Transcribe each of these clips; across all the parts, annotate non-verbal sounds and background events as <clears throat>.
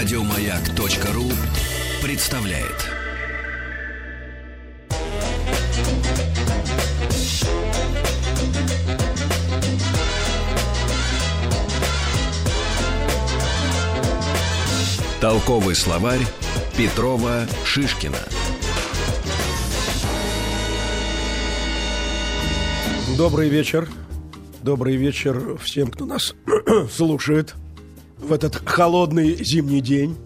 Радиомаяк.ру представляет. Толковый словарь Петрова Шишкина. Добрый вечер. Добрый вечер всем, кто нас <clears throat> слушает в этот холодный зимний день.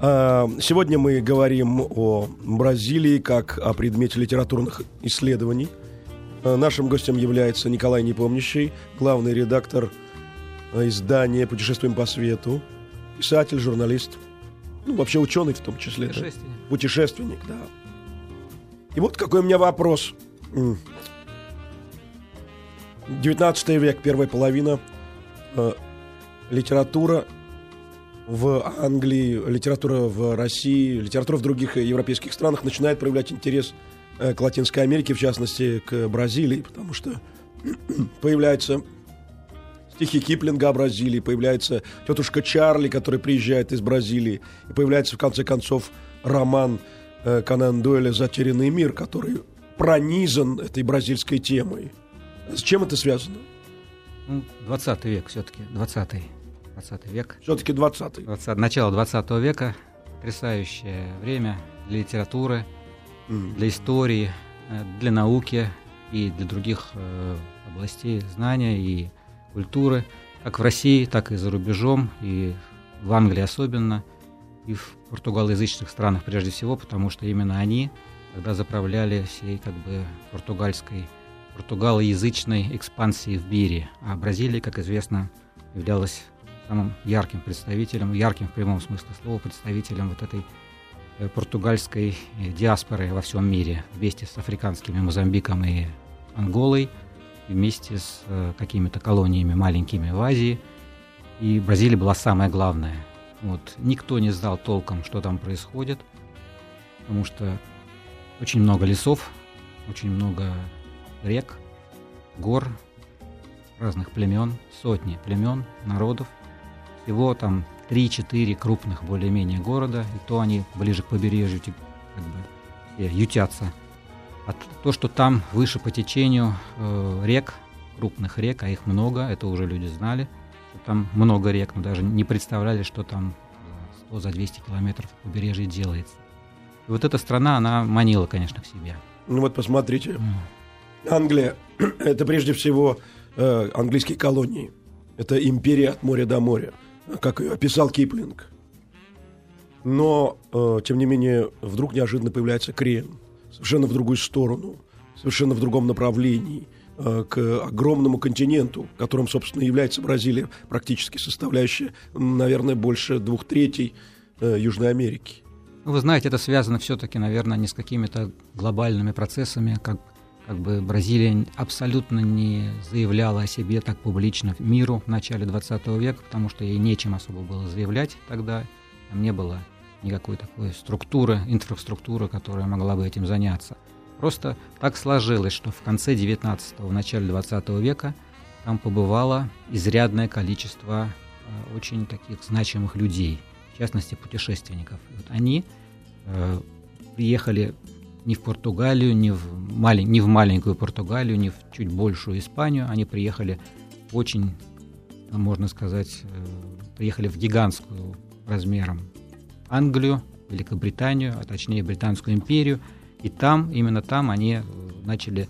А, сегодня мы говорим о Бразилии как о предмете литературных исследований. А, нашим гостем является Николай Непомнящий, главный редактор а, издания «Путешествуем по свету», писатель, журналист, ну, вообще ученый в том числе. Путешественник. Да? Путешественник, да. И вот какой у меня вопрос. 19 век, первая половина, литература в Англии, литература в России, литература в других европейских странах начинает проявлять интерес э, к Латинской Америке, в частности, к Бразилии, потому что <clears throat> появляются стихи Киплинга о Бразилии, появляется тетушка Чарли, который приезжает из Бразилии, и появляется, в конце концов, роман э, Конан Дойля «Затерянный мир», который пронизан этой бразильской темой. С чем это связано? Ну, 20 век все-таки, 20 20 век. Все-таки 20 20, начало 20 века. Потрясающее время для литературы, mm. для истории, э, для науки и для других э, областей знания и культуры, как в России, так и за рубежом, и в Англии особенно, и в португалоязычных странах прежде всего, потому что именно они тогда заправляли всей как бы португальской, португалоязычной экспансией в мире. А Бразилия, как известно, являлась самым ярким представителем, ярким в прямом смысле слова, представителем вот этой э, португальской э, диаспоры во всем мире, вместе с африканскими Мозамбиком и Анголой, вместе с э, какими-то колониями маленькими в Азии. И Бразилия была самая главная. Вот. Никто не знал толком, что там происходит, потому что очень много лесов, очень много рек, гор, разных племен, сотни племен, народов – всего там 3-4 крупных более-менее города, и то они ближе к побережью как бы, ютятся. А то, что там выше по течению э, рек, крупных рек, а их много, это уже люди знали, что там много рек, но даже не представляли, что там за 100, за 200 километров побережья делается. И вот эта страна, она манила, конечно, к себе. Ну вот посмотрите, mm. Англия <clears throat> – это прежде всего э, английские колонии. Это империя от моря до моря как описал Киплинг. Но, э, тем не менее, вдруг неожиданно появляется крен, совершенно в другую сторону, совершенно в другом направлении, э, к огромному континенту, которым, собственно, является Бразилия, практически составляющая, наверное, больше двух третей э, Южной Америки. Вы знаете, это связано все-таки, наверное, не с какими-то глобальными процессами, как как бы Бразилия абсолютно не заявляла о себе так публично миру в начале 20 века, потому что ей нечем особо было заявлять тогда. Там не было никакой такой структуры, инфраструктуры, которая могла бы этим заняться. Просто так сложилось, что в конце 19-го, в начале 20 века там побывало изрядное количество э, очень таких значимых людей, в частности путешественников. И вот они э, приехали ни в Португалию, ни в, малень, ни в маленькую Португалию, ни в чуть большую Испанию. Они приехали очень, можно сказать, э, приехали в гигантскую размером Англию, Великобританию, а точнее Британскую империю. И там, именно там они э, начали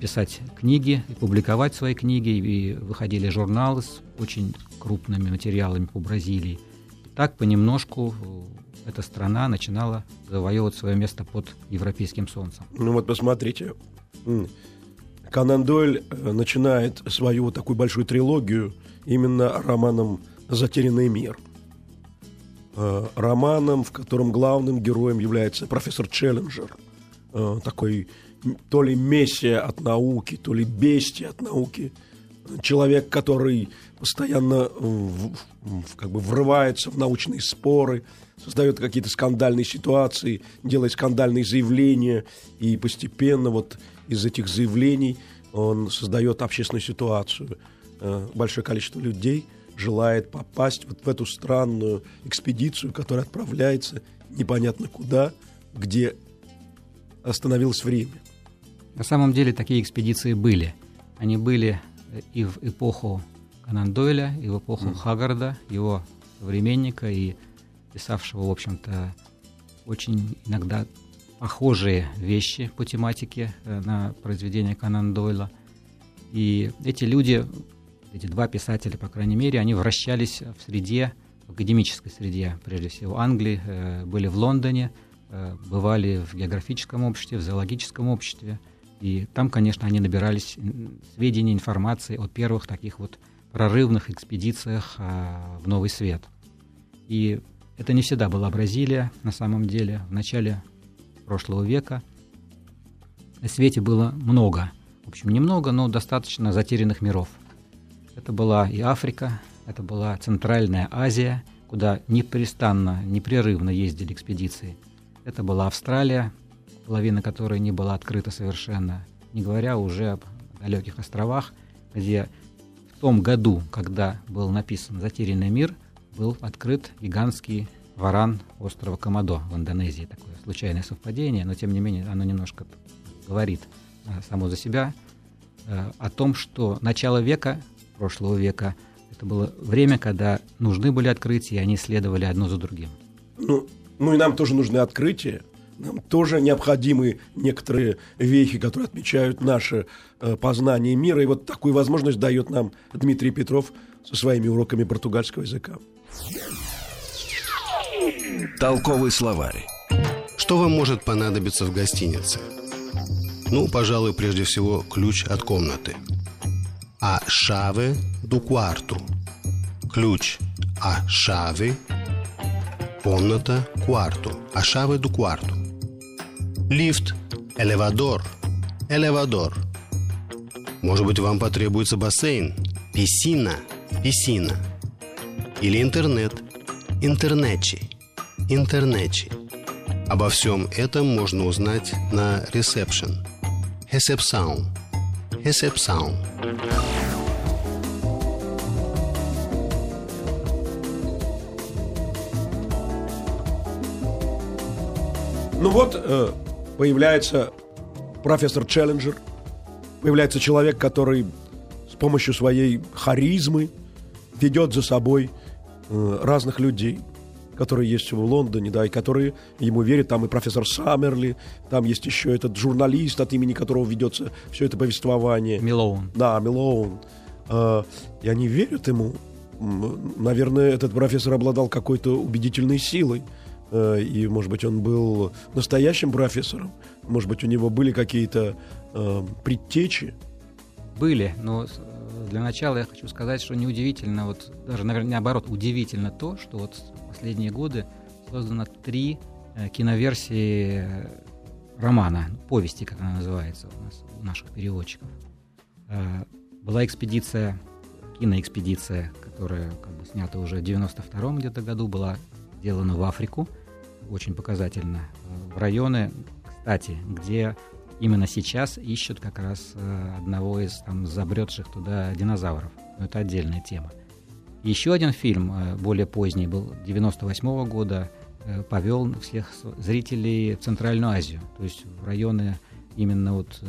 писать книги и публиковать свои книги, и выходили журналы с очень крупными материалами по Бразилии. Так понемножку э, эта страна начинала завоевывать свое место под европейским солнцем. Ну вот посмотрите, Конан Дойль э, начинает свою вот такую большую трилогию именно романом «Затерянный мир». Э, романом, в котором главным героем является профессор Челленджер, такой то ли мессия от науки, то ли бестия от науки, человек, который постоянно как бы врывается в научные споры, создает какие-то скандальные ситуации, делает скандальные заявления, и постепенно вот из этих заявлений он создает общественную ситуацию. Э, большое количество людей желает попасть вот в эту странную экспедицию, которая отправляется непонятно куда, где остановилось время. На самом деле такие экспедиции были. Они были и в эпоху Конан Дойля, и в эпоху mm. Хаггарда, его современника и писавшего, в общем-то, очень иногда похожие вещи по тематике э, на произведения Конан Дойла. И эти люди, эти два писателя, по крайней мере, они вращались в среде, в академической среде, прежде всего Англии, э, были в Лондоне, э, бывали в географическом обществе, в зоологическом обществе. И там, конечно, они набирались сведений, информации о первых таких вот прорывных экспедициях в Новый Свет. И это не всегда была Бразилия, на самом деле. В начале прошлого века на свете было много, в общем, немного, но достаточно затерянных миров. Это была и Африка, это была Центральная Азия, куда непрестанно, непрерывно ездили экспедиции. Это была Австралия, половина которой не была открыта совершенно, не говоря уже об далеких островах, где в том году, когда был написан «Затерянный мир», был открыт гигантский варан острова Комодо в Индонезии. Такое случайное совпадение, но тем не менее оно немножко говорит само за себя а, о том, что начало века, прошлого века, это было время, когда нужны были открытия, и они следовали одно за другим. Ну, ну и нам тоже нужны открытия. Нам тоже необходимы некоторые вехи, которые отмечают наше э, познание мира. И вот такую возможность дает нам Дмитрий Петров со своими уроками португальского языка. Толковый словарь. Что вам может понадобиться в гостинице? Ну, пожалуй, прежде всего, ключ от комнаты. А шаве ду кварту. Ключ а шаве комната кварту. А шаве ду кварту. Лифт, элевадор, элевадор. Может быть, вам потребуется бассейн, писина, писина. Или интернет, интернечи, интернечи. Обо всем этом можно узнать на ресепшн. Ресепсаун. Ресепсаун. Ну вот, э, появляется профессор Челленджер, появляется человек, который с помощью своей харизмы ведет за собой э, разных людей, которые есть в Лондоне, да, и которые ему верят. Там и профессор Саммерли, там есть еще этот журналист, от имени которого ведется все это повествование. Милоун. Да, Милоун. Э, и они верят ему. Наверное, этот профессор обладал какой-то убедительной силой. Э, и, может быть, он был настоящим профессором, может быть, у него были какие-то э, предтечи. Были, но э, для начала я хочу сказать, что неудивительно, вот даже, наверное, наоборот, удивительно то, что вот последние годы создано три э, киноверсии романа, повести, как она называется у нас, у наших переводчиков. Была экспедиция, киноэкспедиция, которая как бы снята уже в 92-м где-то году, была сделана в Африку – очень показательно. В районы, кстати, где именно сейчас ищут как раз э, одного из там забредших туда динозавров. Но это отдельная тема. Еще один фильм, э, более поздний, был 98 -го года, э, повел всех зрителей в Центральную Азию, то есть в районы именно вот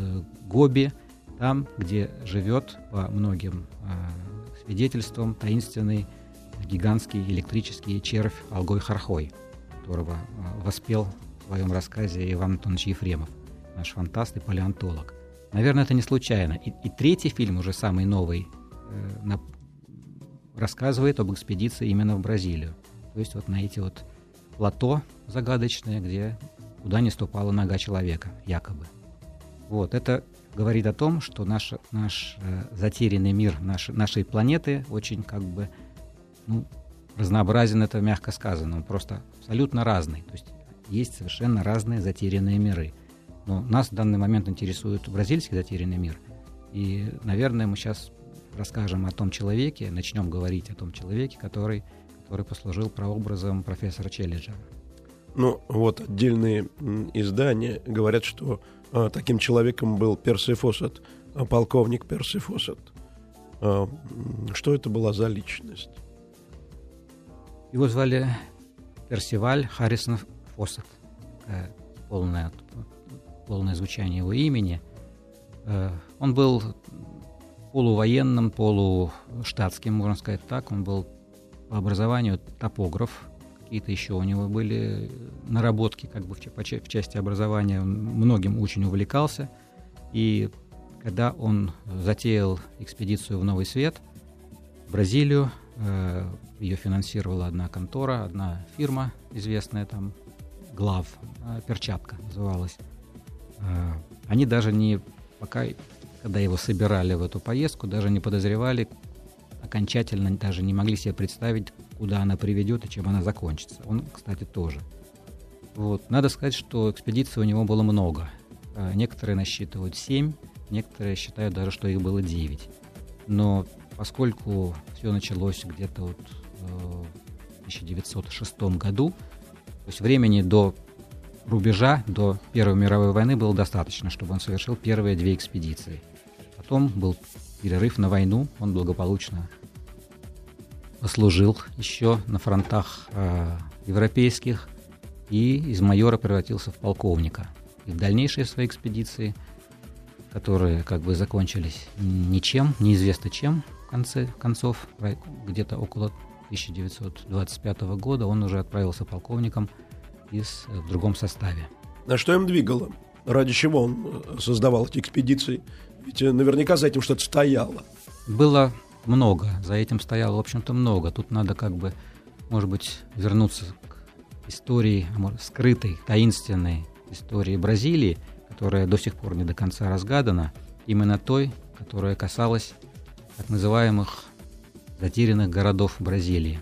Гоби, там, где живет по многим свидетельствам таинственный гигантский электрический червь Алгой Хархой – которого а, воспел в своем рассказе Иван Антонович Ефремов, наш фантаст и палеонтолог. Наверное, это не случайно. И, и третий фильм, уже самый новый, э, на, рассказывает об экспедиции именно в Бразилию. То есть вот на эти вот плато загадочные, где куда не ступала нога человека, якобы. Вот, это говорит о том, что наш, наш э, затерянный мир наш, нашей планеты очень как бы ну, разнообразен, это мягко сказано, он просто абсолютно разный. То есть есть совершенно разные затерянные миры. Но нас в данный момент интересует бразильский затерянный мир. И, наверное, мы сейчас расскажем о том человеке, начнем говорить о том человеке, который, который послужил прообразом профессора Челленджера. Ну, вот отдельные издания говорят, что а, таким человеком был Перси Фоссет, а, полковник Перси Фоссет. А, что это была за личность? Его звали Персиваль Харрисон Фоссет. Э, полное, полное звучание его имени. Э, он был полувоенным, полуштатским, можно сказать так. Он был по образованию топограф. Какие-то еще у него были наработки как бы в, части образования. Он многим очень увлекался. И когда он затеял экспедицию в Новый Свет, в Бразилию, ее финансировала одна контора, одна фирма известная там, Глав, э, перчатка называлась. Э, они даже не, пока, когда его собирали в эту поездку, даже не подозревали, окончательно даже не могли себе представить, куда она приведет и чем она закончится. Он, кстати, тоже. Вот. Надо сказать, что экспедиций у него было много. Некоторые насчитывают семь, Некоторые считают даже, что их было 9. Но поскольку все началось где-то вот э, в 1906 году, то есть времени до рубежа, до Первой мировой войны было достаточно, чтобы он совершил первые две экспедиции. Потом был перерыв на войну, он благополучно послужил еще на фронтах э, европейских и из майора превратился в полковника. И в дальнейшие свои экспедиции – которые как бы закончились ничем, неизвестно чем конце концов, где-то около 1925 года он уже отправился полковником из, в другом составе. На что им двигало? Ради чего он э, создавал эти экспедиции? Ведь э, наверняка за этим что-то стояло. Было много, за этим стояло, в общем-то, много. Тут надо как бы, может быть, вернуться к истории, скрытой, таинственной истории Бразилии – которая до сих пор не до конца разгадана, именно той, которая касалась так называемых затерянных городов Бразилии.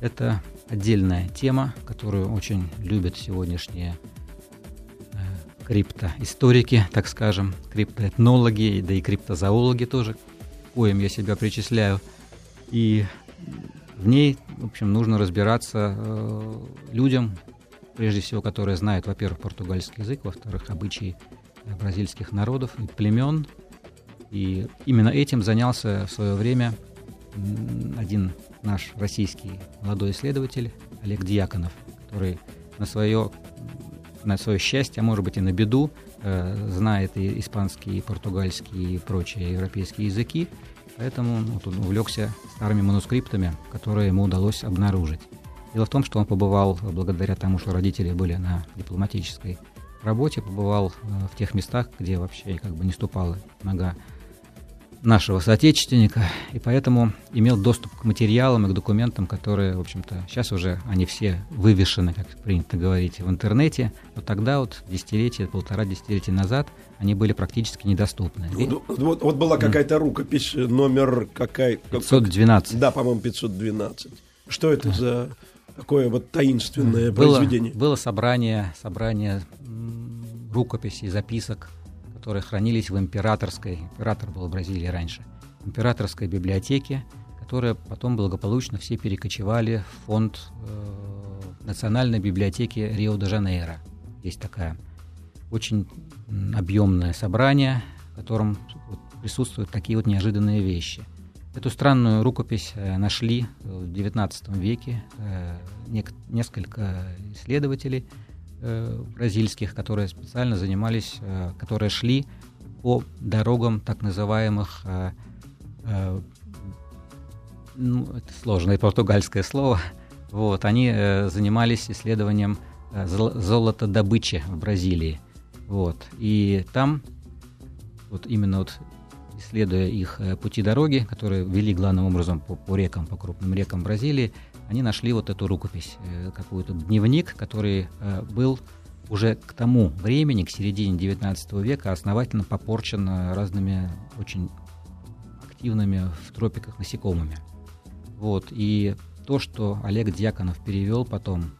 Это отдельная тема, которую очень любят сегодняшние э, криптоисторики, так скажем, криптоэтнологи, да и криптозоологи тоже, коим я себя причисляю. И в ней, в общем, нужно разбираться э, людям, прежде всего, которые знают, во-первых, португальский язык, во-вторых, обычаи э, бразильских народов и племен. И именно этим занялся в свое время один наш российский молодой исследователь Олег Дьяконов, который на свое, на свое счастье, а может быть и на беду, э, знает и испанский, и португальский, и прочие европейские языки, поэтому вот он увлекся старыми манускриптами, которые ему удалось обнаружить. Дело в том, что он побывал, благодаря тому, что родители были на дипломатической работе, побывал э, в тех местах, где вообще как бы не ступала нога нашего соотечественника, и поэтому имел доступ к материалам и к документам, которые, в общем-то, сейчас уже они все вывешены, как принято говорить, в интернете, но тогда вот десятилетия, полтора десятилетия назад они были практически недоступны. Вот, вот, вот была какая-то рукопись, номер какая? 512. Да, по-моему, 512. Что это за такое вот таинственное было, произведение. Было собрание, собрание рукописей, записок, которые хранились в императорской, император был в Бразилии раньше, императорской библиотеке, которая потом благополучно все перекочевали в фонд э, Национальной библиотеки Рио-де-Жанейро. Есть такая очень объемное собрание, в котором присутствуют такие вот неожиданные вещи – Эту странную рукопись э, нашли в XIX веке э, несколько исследователей э, бразильских, которые специально занимались, которые шли по дорогам так называемых, ну, это сложное португальское слово, вот, они занимались исследованием золотодобычи в Бразилии. Вот, и там вот именно вот исследуя их э, пути дороги, которые вели главным образом по, по рекам, по крупным рекам Бразилии, они нашли вот эту рукопись, э, какой-то дневник, который э, был уже к тому времени, к середине XIX века, основательно попорчен разными очень активными в тропиках насекомыми. Вот, и то, что Олег Дьяконов перевел потом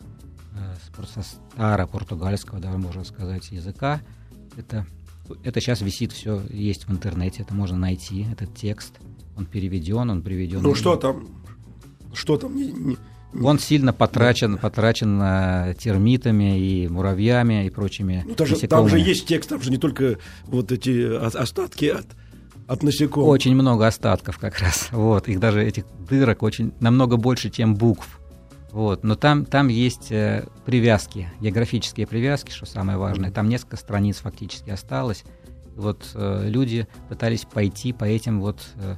со старо-португальского, да, можно сказать, языка, это это сейчас висит все, есть в интернете, это можно найти, этот текст. Он переведен, он приведен. Ну что там? Что там? Не, не, он сильно потрачен, потрачен термитами и муравьями и прочими ну, даже, Там же есть текст, там же не только вот эти остатки от от насекомых. Очень много остатков как раз. <laughs> Вот, их даже этих дырок очень намного больше, чем букв. Вот, но там, там есть э, привязки, географические привязки, что самое важное. Там несколько страниц фактически осталось. Вот э, люди пытались пойти по этим вот э,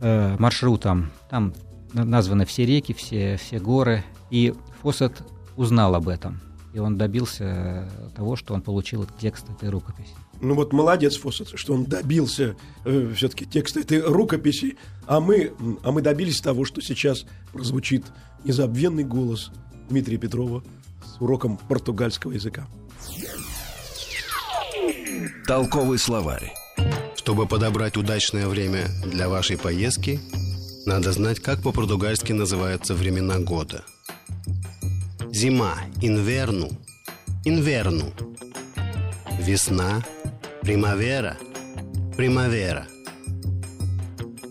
э, маршрутам. Там названы все реки, все, все горы. И Фоссет узнал об этом. И он добился того, что он получил текст этой рукописи. Ну вот молодец Фоссет, что он добился э, все-таки текста этой рукописи, а мы, а мы добились того, что сейчас прозвучит незабвенный голос Дмитрия Петрова с уроком португальского языка. Толковый словарь. Чтобы подобрать удачное время для вашей поездки, надо знать, как по-португальски называются времена года. Зима – инверну, инверну. Весна – примавера, примавера.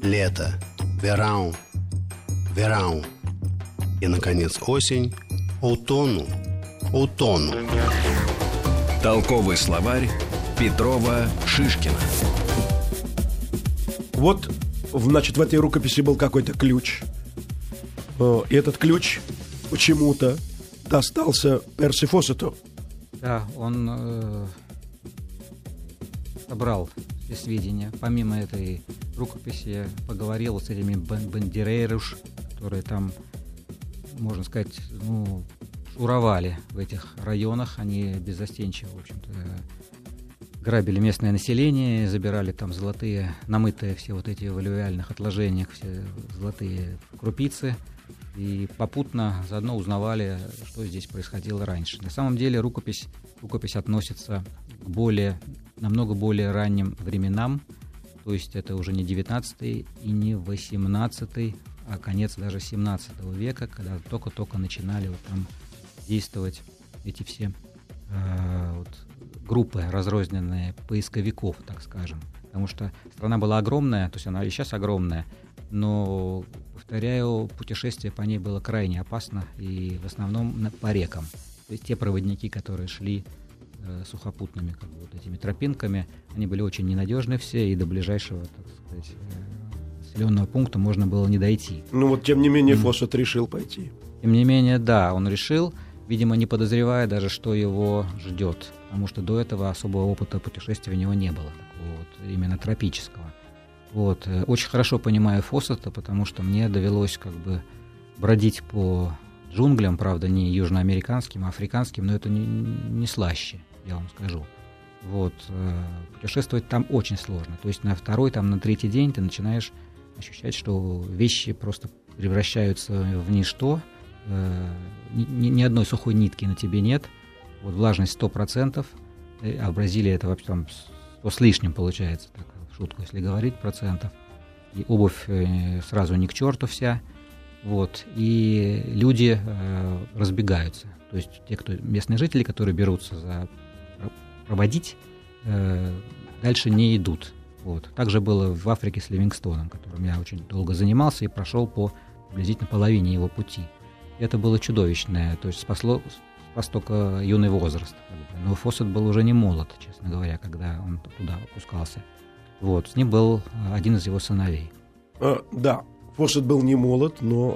Лето – верау, верау. И, наконец, осень – аутону, аутону. Толковый словарь Петрова Шишкина. Вот, значит, в этой рукописи был какой-то ключ. Э, и этот ключ почему-то достался Перси Фоссету. Да, он э, собрал все сведения. Помимо этой рукописи я поговорил с этими бандерейруш, которые там, можно сказать, ну, шуровали в этих районах. Они беззастенчиво, в общем-то, грабили местное население, забирали там золотые, намытые все вот эти в алювиальных отложениях, все золотые крупицы, и попутно заодно узнавали, что здесь происходило раньше. На самом деле рукопись, рукопись относится к более, намного более ранним временам, то есть это уже не 19 и не 18, а конец даже 17 века, когда только-только начинали вот там действовать эти все э, вот, группы разрозненные поисковиков, так скажем. Потому что страна была огромная, то есть она и сейчас огромная, но, повторяю, путешествие по ней было крайне опасно и в основном по рекам. То есть те проводники, которые шли э, сухопутными как бы, вот этими тропинками, они были очень ненадежны все, и до ближайшего, так сказать, э, населенного пункта можно было не дойти. Ну вот, тем не менее, mm. Решил пойти. Тем не менее, да, он решил, видимо, не подозревая даже, что его ждет, потому что до этого особого опыта путешествия у него не было, такого вот именно тропического. Вот. Э, очень хорошо понимаю Фоссета, потому что мне довелось как бы бродить по джунглям, правда, не южноамериканским, а африканским, но это не, не слаще, я вам скажу. Вот. Э, путешествовать там очень сложно. То есть на второй, там, на третий день ты начинаешь ощущать, что вещи просто превращаются в ничто, Э, ни, ни одной сухой нитки на тебе нет, вот влажность 100%, э, а в Бразилии это вообще там 100 с лишним получается, так, шутку, если говорить, процентов. И обувь э, сразу не к черту вся, вот, и люди э, разбегаются. То есть те, кто местные жители, которые берутся за проводить, э, дальше не идут. Вот. Также было в Африке с Ливингстоном, которым я очень долго занимался и прошел по приблизительно половине его пути. Это было чудовищное, то есть спасло, спас только юный возраст. Но Фоссет был уже не молод, честно говоря, когда он туда опускался. Вот, с ним был один из его сыновей. А, да, Фоссет был не молод, но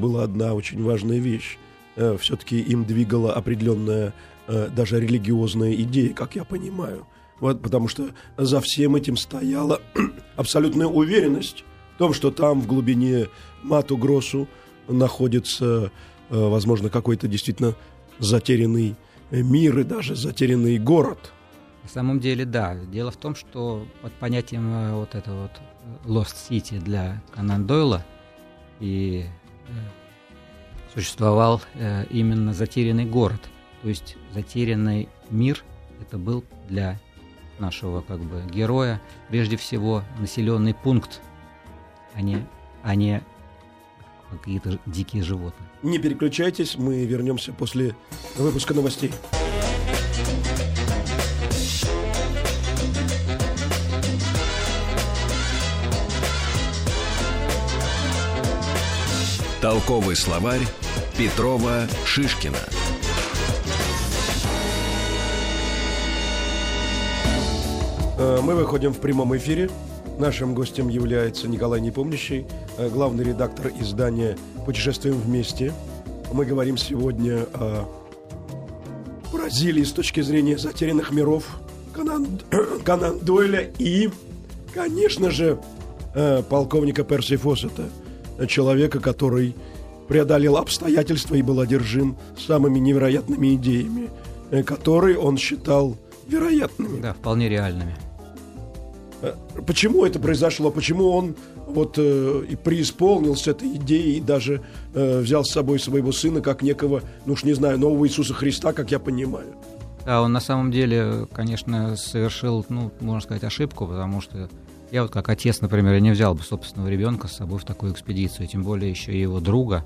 была одна очень важная вещь. Э, Все-таки им двигала определенная э, даже религиозная идея, как я понимаю. Вот, потому что за всем этим стояла <clears throat> абсолютная уверенность в том, что там в глубине Мату Гросу находится, э, возможно, какой-то действительно затерянный мир и даже затерянный город. На самом деле, да. Дело в том, что под понятием э, вот этого вот э, Lost City для Канан Дойла и существовал именно затерянный город. То есть затерянный мир это был для нашего как бы героя прежде всего населенный пункт, а не, а не какие-то дикие животные. Не переключайтесь, мы вернемся после выпуска новостей. Толковый словарь Петрова Шишкина. Э, мы выходим в прямом эфире Нашим гостем является Николай Непомнящий, э, главный редактор издания «Путешествуем вместе». Мы говорим сегодня о Бразилии с точки зрения затерянных миров Конан, <clears throat> Конан Дойля и, конечно же, э, полковника Перси Фоссета, человека, который преодолел обстоятельства и был одержим самыми невероятными идеями, э, которые он считал вероятными. Да, вполне реальными. Э, почему это произошло? Почему он вот э, и преисполнился этой идеей и даже э, взял с собой своего сына как некого, ну уж не знаю, нового Иисуса Христа, как я понимаю? Да, он на самом деле, конечно, совершил, ну, можно сказать, ошибку, потому что я вот как отец, например, я не взял бы собственного ребенка с собой в такую экспедицию, тем более еще и его друга,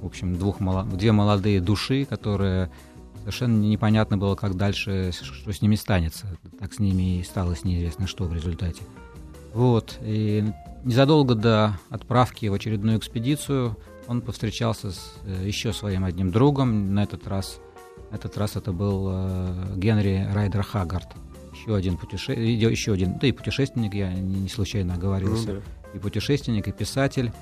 в общем, двух, две молодые души, которые совершенно непонятно было, как дальше, что с ними станется. Так с ними и стало неизвестно, что в результате. Вот. И незадолго до отправки в очередную экспедицию он повстречался с э, еще своим одним другом. На этот раз, на этот раз это был э, Генри Райдер Хаггард. Еще один, путеше... еще один, да и путешественник, я не случайно оговорился. Ну, да. И путешественник, и писатель,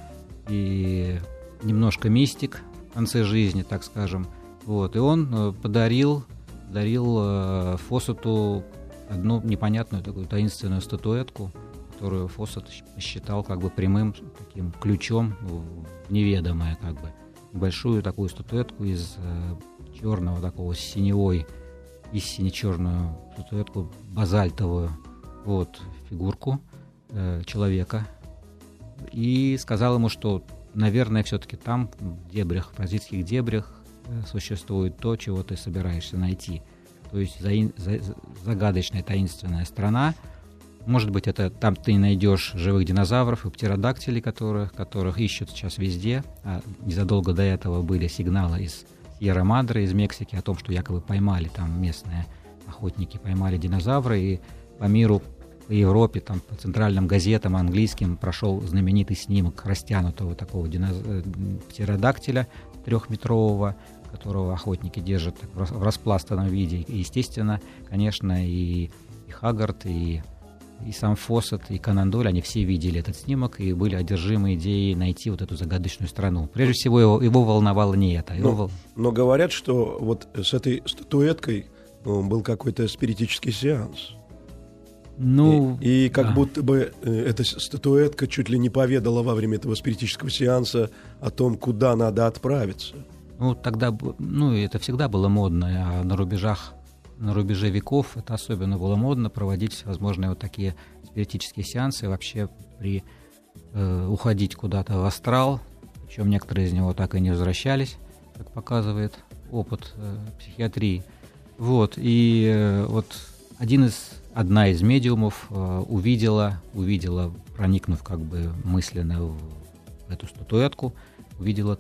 и немножко мистик в конце жизни, так скажем. Вот, и он э, подарил, подарил э, Фоссету одну непонятную такую таинственную статуэтку, которую Фоссет считал как бы прямым таким ключом в неведомое как бы. Большую такую статуэтку из э, черного такого синевой, из сине-черную статуэтку базальтовую, вот, фигурку э, человека. И сказал ему, что, наверное, все-таки там, в дебрях, в бразильских дебрях, существует то, чего ты собираешься найти. То есть за, за, загадочная таинственная страна. Может быть, это там ты найдешь живых динозавров и птеродактилей, которых, которых ищут сейчас везде. А незадолго до этого были сигналы из Сьерра-Мадре, из Мексики, о том, что якобы поймали там местные охотники, поймали динозавры, и по миру, по Европе, там, по центральным газетам английским прошел знаменитый снимок растянутого такого диноз... Э, птеродактиля трехметрового, которого охотники держат в распластанном виде. И, естественно, конечно, и, и Хаггард, и, и сам Фоссет, и Конан Дойль, они все видели этот снимок и были одержимы идеей найти вот эту загадочную страну. Прежде всего, его, его волновало не это. Его но, вол... но говорят, что вот с этой статуэткой ну, был какой-то спиритический сеанс. Ну, и, и как да. будто бы э, эта статуэтка чуть ли не поведала во время этого спиритического сеанса о том, куда надо отправиться. Ну, тогда, ну, это всегда было модно, а на рубежах, на рубеже веков это особенно было модно проводить возможные вот такие спиритические сеансы, вообще при э, уходить куда-то в астрал, причем некоторые из него так и не возвращались, как показывает опыт э, психиатрии. Вот, и э, вот один из, одна из медиумов э, увидела, увидела, проникнув как бы мысленно в эту статуэтку, увидела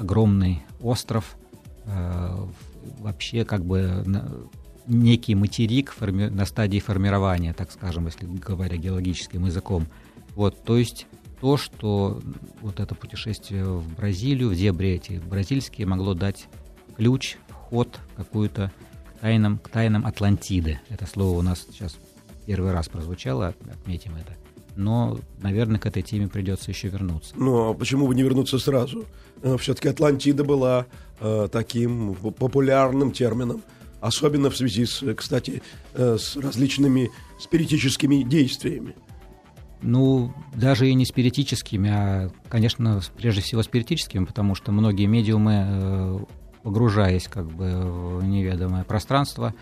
огромный остров, э, вообще как бы на, некий материк форми, на стадии формирования, так скажем, если говоря геологическим языком. Вот, то есть то, что вот это путешествие в Бразилию, в дебри эти бразильские, могло дать ключ, вход какую-то тайнам, к тайнам Атлантиды. Это слово у нас сейчас первый раз прозвучало, отметим это но, наверное, к этой теме придется еще вернуться. Ну, а почему бы не вернуться сразу? Э, Все-таки Атлантида была э, таким популярным термином, особенно в связи с, кстати, э, с различными спиритическими действиями. Ну, даже и не спиритическими, а, конечно, прежде всего спиритическими, потому что многие медиумы, э, погружаясь как бы в неведомое пространство,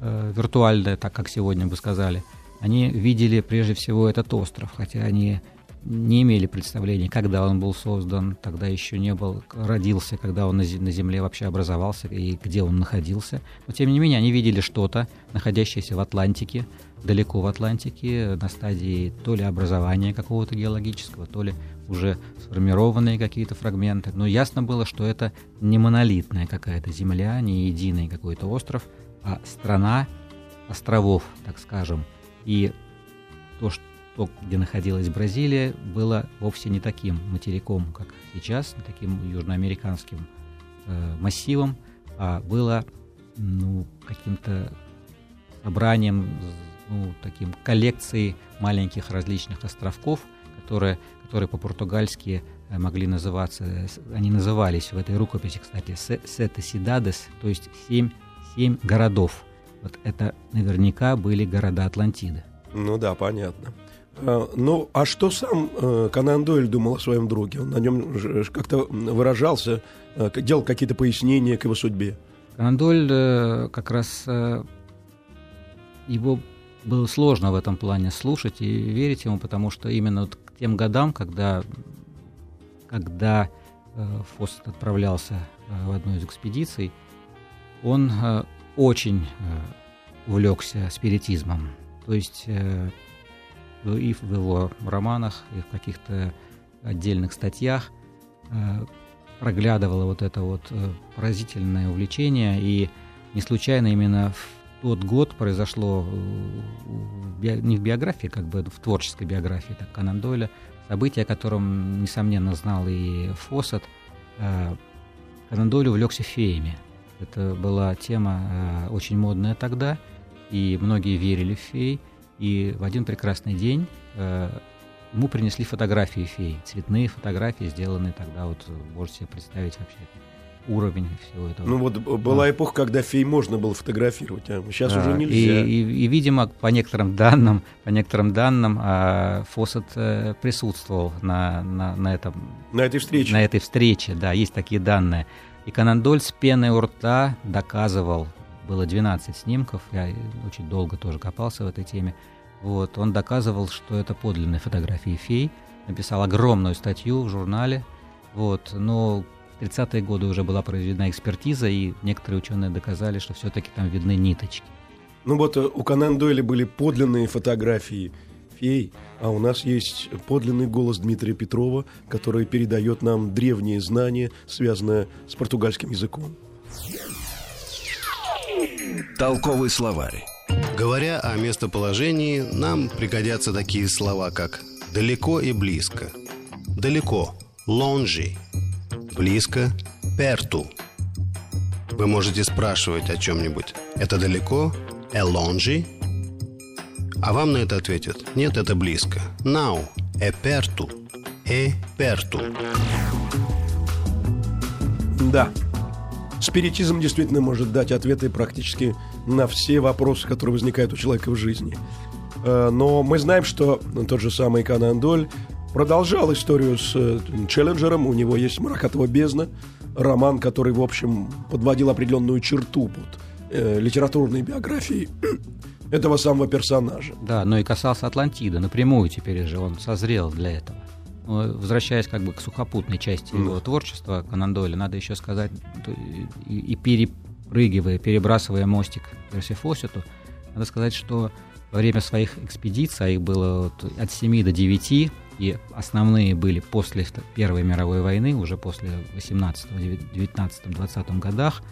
э, виртуальное, так как сегодня бы сказали, они видели прежде всего этот остров, хотя они не имели представления, когда он был создан, тогда еще не был, родился, когда он на Земле вообще образовался и где он находился. Но тем не менее они видели что-то, находящееся в Атлантике, далеко в Атлантике, на стадии то ли образования какого-то геологического, то ли уже сформированные какие-то фрагменты. Но ясно было, что это не монолитная какая-то земля, не единый какой-то остров, а страна островов, так скажем, и то, что, где находилась Бразилия, было вовсе не таким материком, как сейчас, не таким южноамериканским э, массивом, а было ну, каким-то собранием ну, таким коллекцией маленьких различных островков, которые, которые по-португальски э, могли называться, они назывались в этой рукописи, кстати, «Сете сидадес», то есть семь, семь городов. Вот это наверняка были города Атлантиды. Ну да, понятно. А, ну, а что сам э, Конан Дойль думал о своем друге? Он на нем как-то выражался, э, делал какие-то пояснения к его судьбе? Конан Дойль э, как раз его было сложно в этом плане слушать и верить ему, потому что именно вот к тем годам, когда, когда Фост отправлялся в одну из экспедиций, он очень увлекся спиритизмом. То есть и в его романах, и в каких-то отдельных статьях э, проглядывало вот это вот э, поразительное увлечение, и не случайно именно в тот год произошло э, не в биографии, как бы в творческой биографии, так Конан Дойля, событие, о котором, несомненно, знал и Фоссет. Конан Дойль увлекся феями. Это была тема очень модная тогда, и многие верили в фей. И в один прекрасный день э, ему принесли фотографии фей, цветные фотографии, сделанные тогда, вот можете себе представить вообще уровень всего этого. Ну вот была а. эпоха, когда фей можно было фотографировать, а сейчас да, уже нельзя. И, и, и, видимо, по некоторым данным, по некоторым данным, а, Фоссет э, присутствовал на, на, на этом... На этой встрече. На этой встрече, да, есть такие данные. И Канандоль с пеной у рта доказывал было 12 снимков, я очень долго тоже копался в этой теме. Вот, он доказывал, что это подлинные фотографии фей, написал огромную статью в журнале, вот, но в 30-е годы уже была проведена экспертиза, и некоторые ученые доказали, что все-таки там видны ниточки. Ну вот э, у Конан Дойля были подлинные фотографии фей, а у нас есть подлинный голос Дмитрия Петрова, который передает нам древние знания, связанные с португальским языком. Толковый словарь. Говоря о местоположении, нам пригодятся такие слова, как «далеко» и «близко». Далеко – «longe», близко – «perto». Вы можете спрашивать о чем-нибудь. Это далеко? «É longe?» А вам на это ответят «Нет, это близко». «Não, é perto». «É perto». Да, Спиритизм действительно может дать ответы практически на все вопросы, которые возникают у человека в жизни. Э, но мы знаем, что тот же самый Канан Доль продолжал историю с э, Челленджером. У него есть «Маракатова бездна», роман, который, в общем, подводил определенную черту под э, литературной биографией этого самого персонажа. Да, но и касался Атлантиды напрямую теперь же он созрел для этого. Ну, возвращаясь как бы к сухопутной части его mm. творчества Конан Дойля, надо еще сказать, и, и перепрыгивая, перебрасывая мостик Перси Фоссету, надо сказать, что во время своих экспедиций, а их было вот от 7 до 9, и основные были после Первой мировой войны, уже после 18, 19, 20 годах,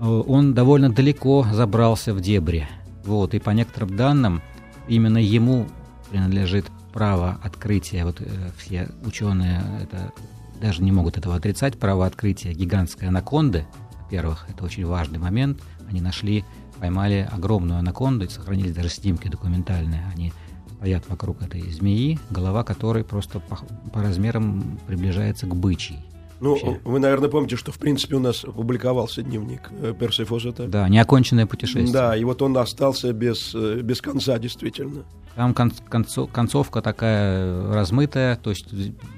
э, он довольно далеко забрался в дебри. Вот, и по некоторым данным, именно ему принадлежит право открытия, вот э, все ученые это даже не могут этого отрицать, право открытия гигантской анаконды, во-первых, это очень важный момент, они нашли, поймали огромную анаконду, сохранились даже снимки документальные, они стоят вокруг этой змеи, голова которой просто по, по размерам приближается к бычьей. Ну, вообще. вы, наверное, помните, что, в принципе, у нас публиковался дневник э, Перси Фозета. Да, неоконченное путешествие. Да, и вот он остался без, э, без конца, действительно. Там кон- концов, концовка такая размытая, то есть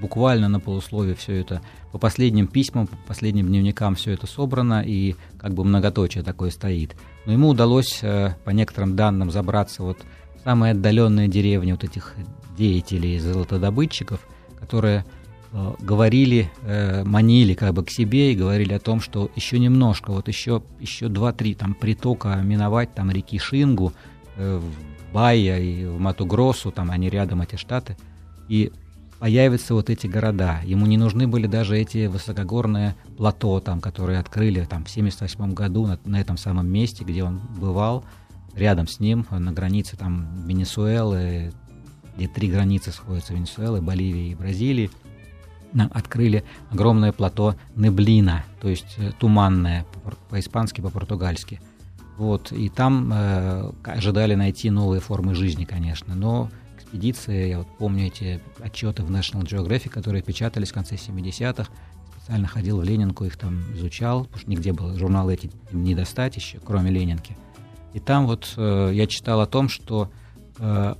буквально на полусловие все это по последним письмам, по последним дневникам все это собрано, и как бы многоточие такое стоит. Но ему удалось, э, по некоторым данным, забраться вот в самые отдаленные деревни вот этих деятелей, золотодобытчиков, которые говорили, э, манили как бы к себе и говорили о том, что еще немножко, вот еще, еще два-три там притока миновать, там реки Шингу, в Байя и в Матугросу, там они рядом, эти штаты, и появятся вот эти города. Ему не нужны были даже эти высокогорные плато, там, которые открыли там, в 1978 году на, на этом самом месте, где он бывал, рядом с ним, на границе там, Венесуэлы, где три границы сходятся Венесуэлы, Боливии и Бразилии, открыли огромное плато Неблина, то есть э, туманное, по-испански, по-португальски. Вот, и там э, ожидали найти новые формы жизни, конечно. Но экспедиции, я вот помню эти отчеты в National Geographic, которые печатались в конце 70-х, специально ходил в Ленинку, их там изучал, потому что нигде было журналы эти не достать еще, кроме Ленинки. И там вот э, я читал о том, что э,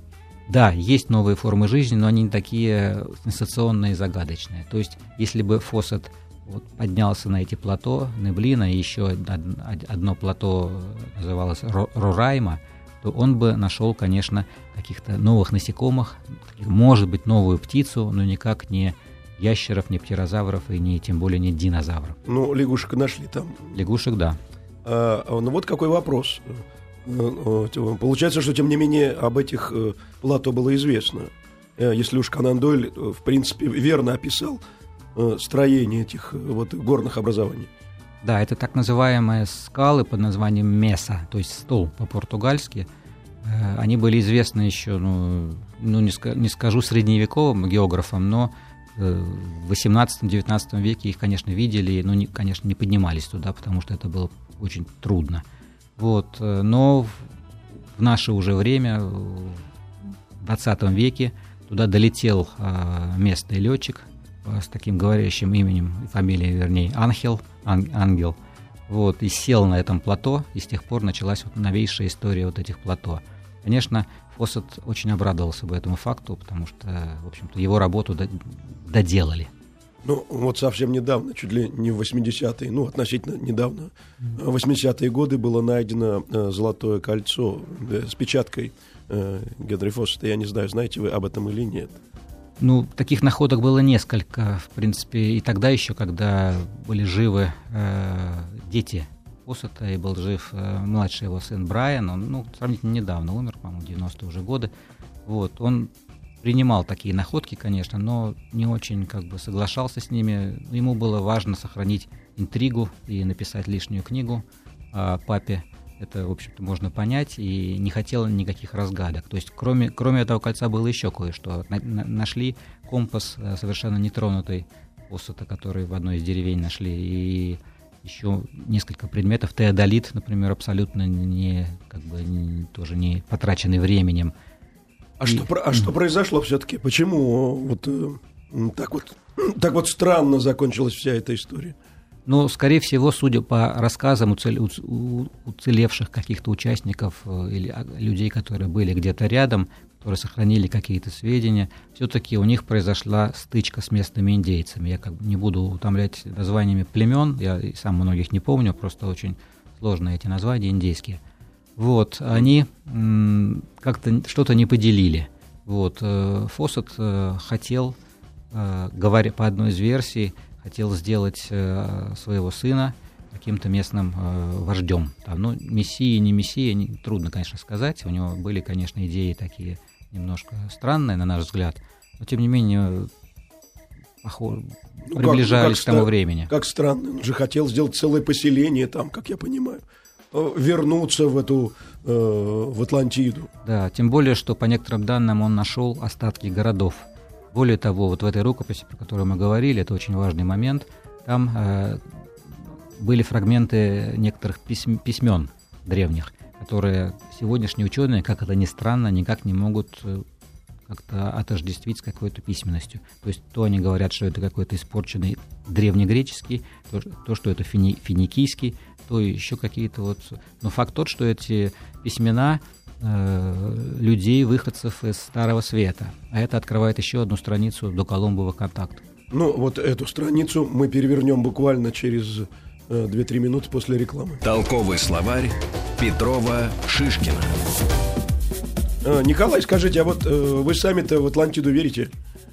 да, есть новые формы жизни, но они не такие сенсационные и загадочные. То есть, если бы Фоссет вот поднялся на эти плато Неблина, и еще одно плато называлось Рорайма, то он бы нашел, конечно, каких-то новых насекомых, может быть, новую птицу, но никак не ящеров, не птерозавров и не, тем более не динозавров. Ну, лягушек нашли там. Лягушек, да. А, ну вот какой вопрос. Э, э, получается, что тем не менее об этих э, плато было известно. Если уж Канан Дойль, в принципе, верно описал строение этих вот горных образований. Да, это так называемые скалы под названием Меса, то есть стол по-португальски. Они были известны еще, ну, ну не, ска- не скажу средневековым географам, но в 18-19 веке их, конечно, видели, но, не, конечно, не поднимались туда, потому что это было очень трудно. Вот. Э, но в наше уже время, в 20 веке, туда долетел э, местный летчик э, с таким говорящим именем, фамилией, вернее, Ангел, Ангел, вот, и сел на этом плато, и с тех пор началась вот новейшая история вот этих плато. Конечно, Фоссет очень обрадовался бы этому факту, потому что, в общем-то, его работу доделали. Ну, вот совсем недавно, чуть ли не в 80-е, ну, относительно недавно, в 80-е годы было найдено э, золотое кольцо э, с печаткой э, Генри Фоссета. Я не знаю, знаете вы об этом или нет. Ну, таких находок было несколько, в принципе, и тогда еще, когда были живы э, дети Фоссета, и был жив э, младший его сын Брайан, он, ну, сравнительно недавно умер, по-моему, 90-е уже годы. Вот, он принимал такие находки, конечно, но не очень как бы соглашался с ними. Ему было важно сохранить интригу и написать лишнюю книгу о папе. Это, в общем-то, можно понять, и не хотел никаких разгадок. То есть, кроме, кроме этого кольца было еще кое-что. На, на, нашли компас э, совершенно нетронутый посота, который в одной из деревень нашли, и еще несколько предметов. Теодолит, например, абсолютно не, как бы, не, тоже не потраченный временем. А, что, а что произошло все-таки? Почему вот э, так вот так вот странно закончилась вся эта история? Ну, скорее всего, судя по рассказам уцелевших каких-то участников э, или а, людей, которые были где-то рядом, которые сохранили какие-то сведения, все-таки у них произошла стычка с местными индейцами. Я как бы не буду утомлять названиями племен, я сам многих не помню, просто очень сложные эти названия индейские. Вот, они как-то что-то не поделили. Вот, э, Фоссет э, хотел, э, говоря по одной из версий, хотел сделать своего сына каким-то местным вождем. Там, ну, мессия, не мессия, не, трудно, конечно, сказать. У него были, конечно, идеи такие немножко странные, на наш взгляд. Но, тем не менее, похоже, ну, приближались как, ну, как к тому времени. Как странно. Он же хотел сделать целое поселение там, как я понимаю. Э, вернуться в эту э, в Атлантиду. Да, тем более, что по некоторым данным он нашел остатки городов. Более того, вот в этой рукописи, про которую мы говорили, это очень важный момент, там э, были фрагменты некоторых письм, письмен древних, которые сегодняшние ученые, как это ни странно, никак не могут э, как-то отождествить с какой-то письменностью. То есть то они говорят, что это какой-то испорченный древнегреческий, то, то что это фини, финикийский, то еще какие-то вот... Но факт тот, что эти письмена э, людей, выходцев из Старого Света. А это открывает еще одну страницу до Колумбовых контактов. Ну, вот эту страницу мы перевернем буквально через э, 2-3 минуты после рекламы. Толковый словарь Петрова Шишкина. Э, Николай, скажите, а вот э, вы сами-то в Атлантиду верите?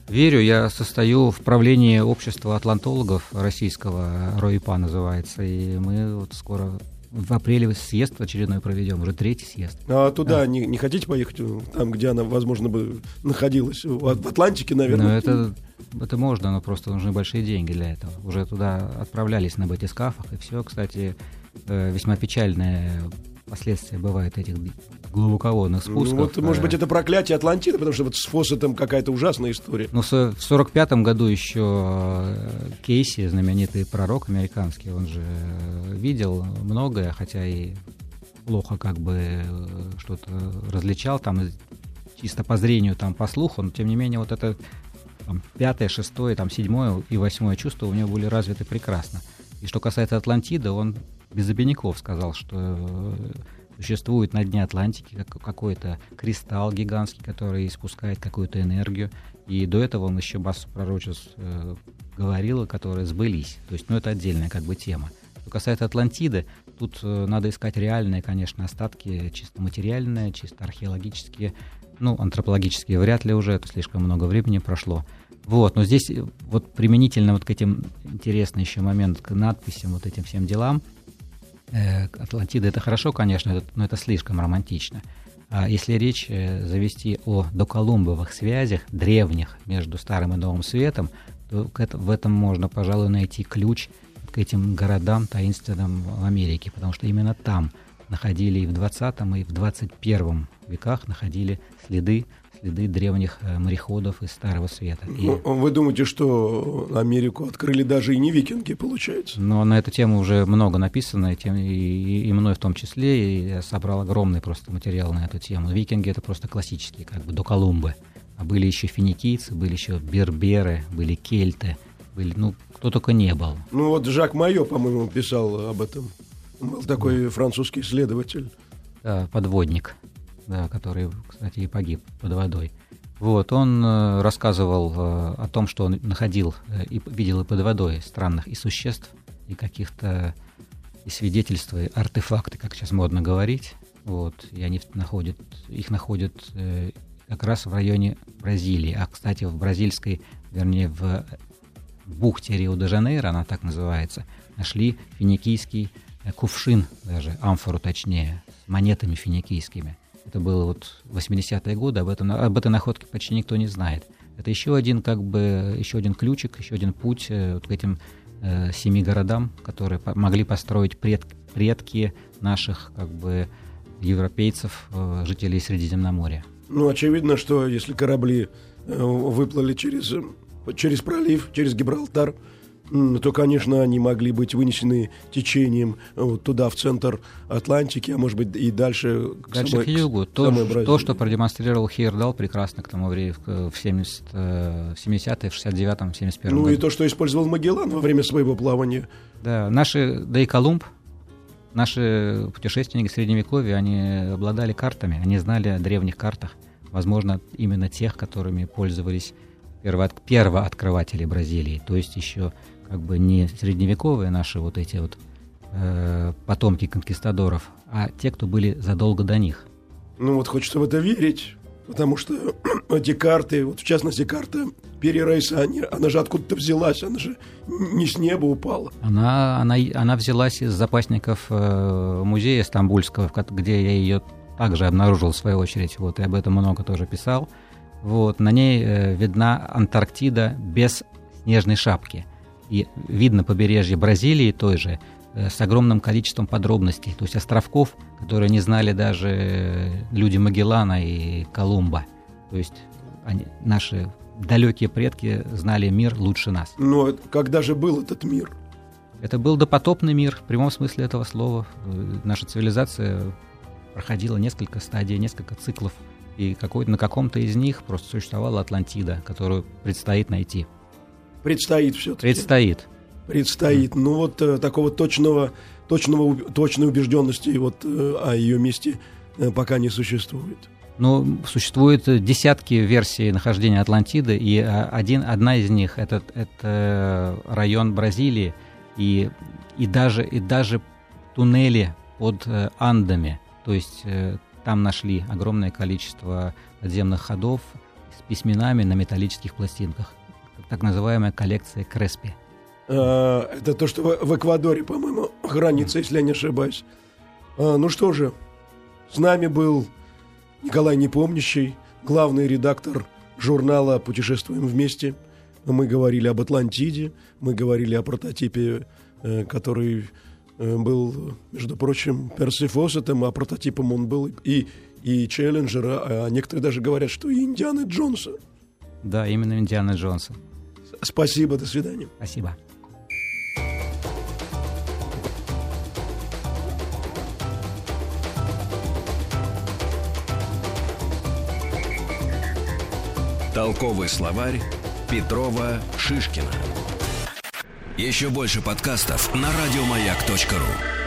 Верю, я состою в правлении общества атлантологов российского, РОИПА называется, и мы вот скоро в апреле съезд очередной проведем, уже третий съезд. А туда да. не, не хотите поехать, там, где она, возможно, бы находилась? В Атлантике, наверное? Ну, это, это можно, но просто нужны большие деньги для этого. Уже туда отправлялись на батискафах, и все, кстати, э, весьма печальная последствия бывают этих глубоководных ну, спусков. Ну, вот, может быть, это проклятие Атлантиды, потому что вот с Фоссетом какая-то ужасная история. Ну, в сорок пятом году еще э, Кейси, знаменитый пророк американский, он же видел многое, хотя и плохо как бы э, что-то различал, там чисто по зрению, там по слуху, но тем не менее вот это там, пятое, шестое, там, седьмое и восьмое чувство у него были развиты прекрасно. И что касается Атлантиды, он без обиняков сказал, что э, существует на дне Атлантики какой-то кристалл гигантский, который испускает какую-то энергию. И до этого он еще массу пророчеств э, говорил, которые сбылись. То есть, ну, это отдельная как бы тема. Что касается Атлантиды, тут э, надо искать реальные, конечно, остатки, чисто материальные, чисто археологические, ну, антропологические вряд ли уже, это слишком много времени прошло. Вот, но здесь вот применительно вот к этим интересный еще момент, к надписям, вот этим всем делам, Атлантида это хорошо, конечно, но это слишком романтично. А если речь э, завести о доколумбовых связях, древних между Старым и Новым Светом, то в этом можно, пожалуй, найти ключ к этим городам таинственным в Америке, потому что именно там находили и в 20 и в 21 веках находили следы следы древних э, мореходов из Старого Света. И... Ну, вы думаете, что Америку открыли даже и не викинги, получается? Но на эту тему уже много написано, и, тем, и, и мной в том числе, и я собрал огромный просто материал на эту тему. Викинги — это просто классические, как бы до Колумбы. А были еще финикийцы, были еще берберы, были кельты, были, ну, кто только не был. Ну вот Жак Майо, по-моему, писал об этом. Был такой французский исследователь. Да, подводник да, который, кстати, и погиб под водой. Вот, он э, рассказывал э, о том, что он находил э, и видел и под водой странных и существ, и каких-то и свидетельства, и артефакты, как сейчас модно говорить. Вот, и они находят, их находят как раз в районе Бразилии. А, кстати, в бразильской, вернее, в бухте Рио-де-Жанейро, она так называется, нашли финикийский кувшин, даже амфору точнее, с монетами финикийскими. Это было вот 80-е годы, об, этом, об этой находке почти никто не знает. Это еще один, как бы, еще один ключик, еще один путь э, вот к этим э, семи городам, которые по могли построить пред предки наших, как бы, европейцев, э, жителей Средиземноморья. Ну, очевидно, что если корабли э, выплыли через, через пролив, через Гибралтар, то, конечно, они могли быть вынесены течением вот туда, в центр Атлантики, а может быть и дальше к Дальше самой, к югу. То, самой то, что продемонстрировал Хейердал прекрасно к тому времени, в 70, 70 в 69-м, 71-м Ну году. и то, что использовал Магеллан во время своего плавания. Да, наши, да и Колумб, наши путешественники Средневековья, они обладали картами, они знали о древних картах, возможно, именно тех, которыми пользовались первооткрыватели Бразилии, то есть еще как бы не средневековые наши вот эти вот э, потомки конкистадоров, а те, кто были задолго до них. Ну вот хочется в это верить, потому что <clears throat> эти карты, вот в частности карта Перерейса, она же откуда-то взялась, она же не с неба упала. Она, она, она взялась из запасников э, музея Стамбульского, где я ее также обнаружил в свою очередь, вот, и об этом много тоже писал. Вот, на ней э, видна Антарктида без снежной шапки и видно побережье Бразилии той же э, с огромным количеством подробностей, то есть островков, которые не знали даже люди Магеллана и Колумба. То есть они, наши далекие предки знали мир лучше нас. Но когда же был этот мир? Это был допотопный мир, в прямом смысле этого слова. Э, наша цивилизация проходила несколько стадий, несколько циклов, и какой на каком-то из них просто существовала Атлантида, которую предстоит найти. Предстоит все-таки. Предстоит. Предстоит. Ну вот э, такого точного, точного, точной убежденности вот э, о ее месте э, пока не существует. Ну, существует десятки версий нахождения Атлантиды, и один, одна из них это, это район Бразилии, и, и, даже, и даже туннели под Андами. То есть там нашли огромное количество подземных ходов с письменами на металлических пластинках так называемая коллекция Креспи. А, это то, что в, Эквадоре, по-моему, хранится, если я не ошибаюсь. А, ну что же, с нами был Николай Непомнящий, главный редактор журнала «Путешествуем вместе». Мы говорили об Атлантиде, мы говорили о прототипе, э, который э, был, между прочим, Персифосетом, а прототипом он был и, и Челленджера, а некоторые даже говорят, что и Индианы Джонса. Да, именно Индиана Джонса. Спасибо, до свидания. Спасибо. Толковый словарь Петрова Шишкина. Еще больше подкастов на радиомаяк.ру.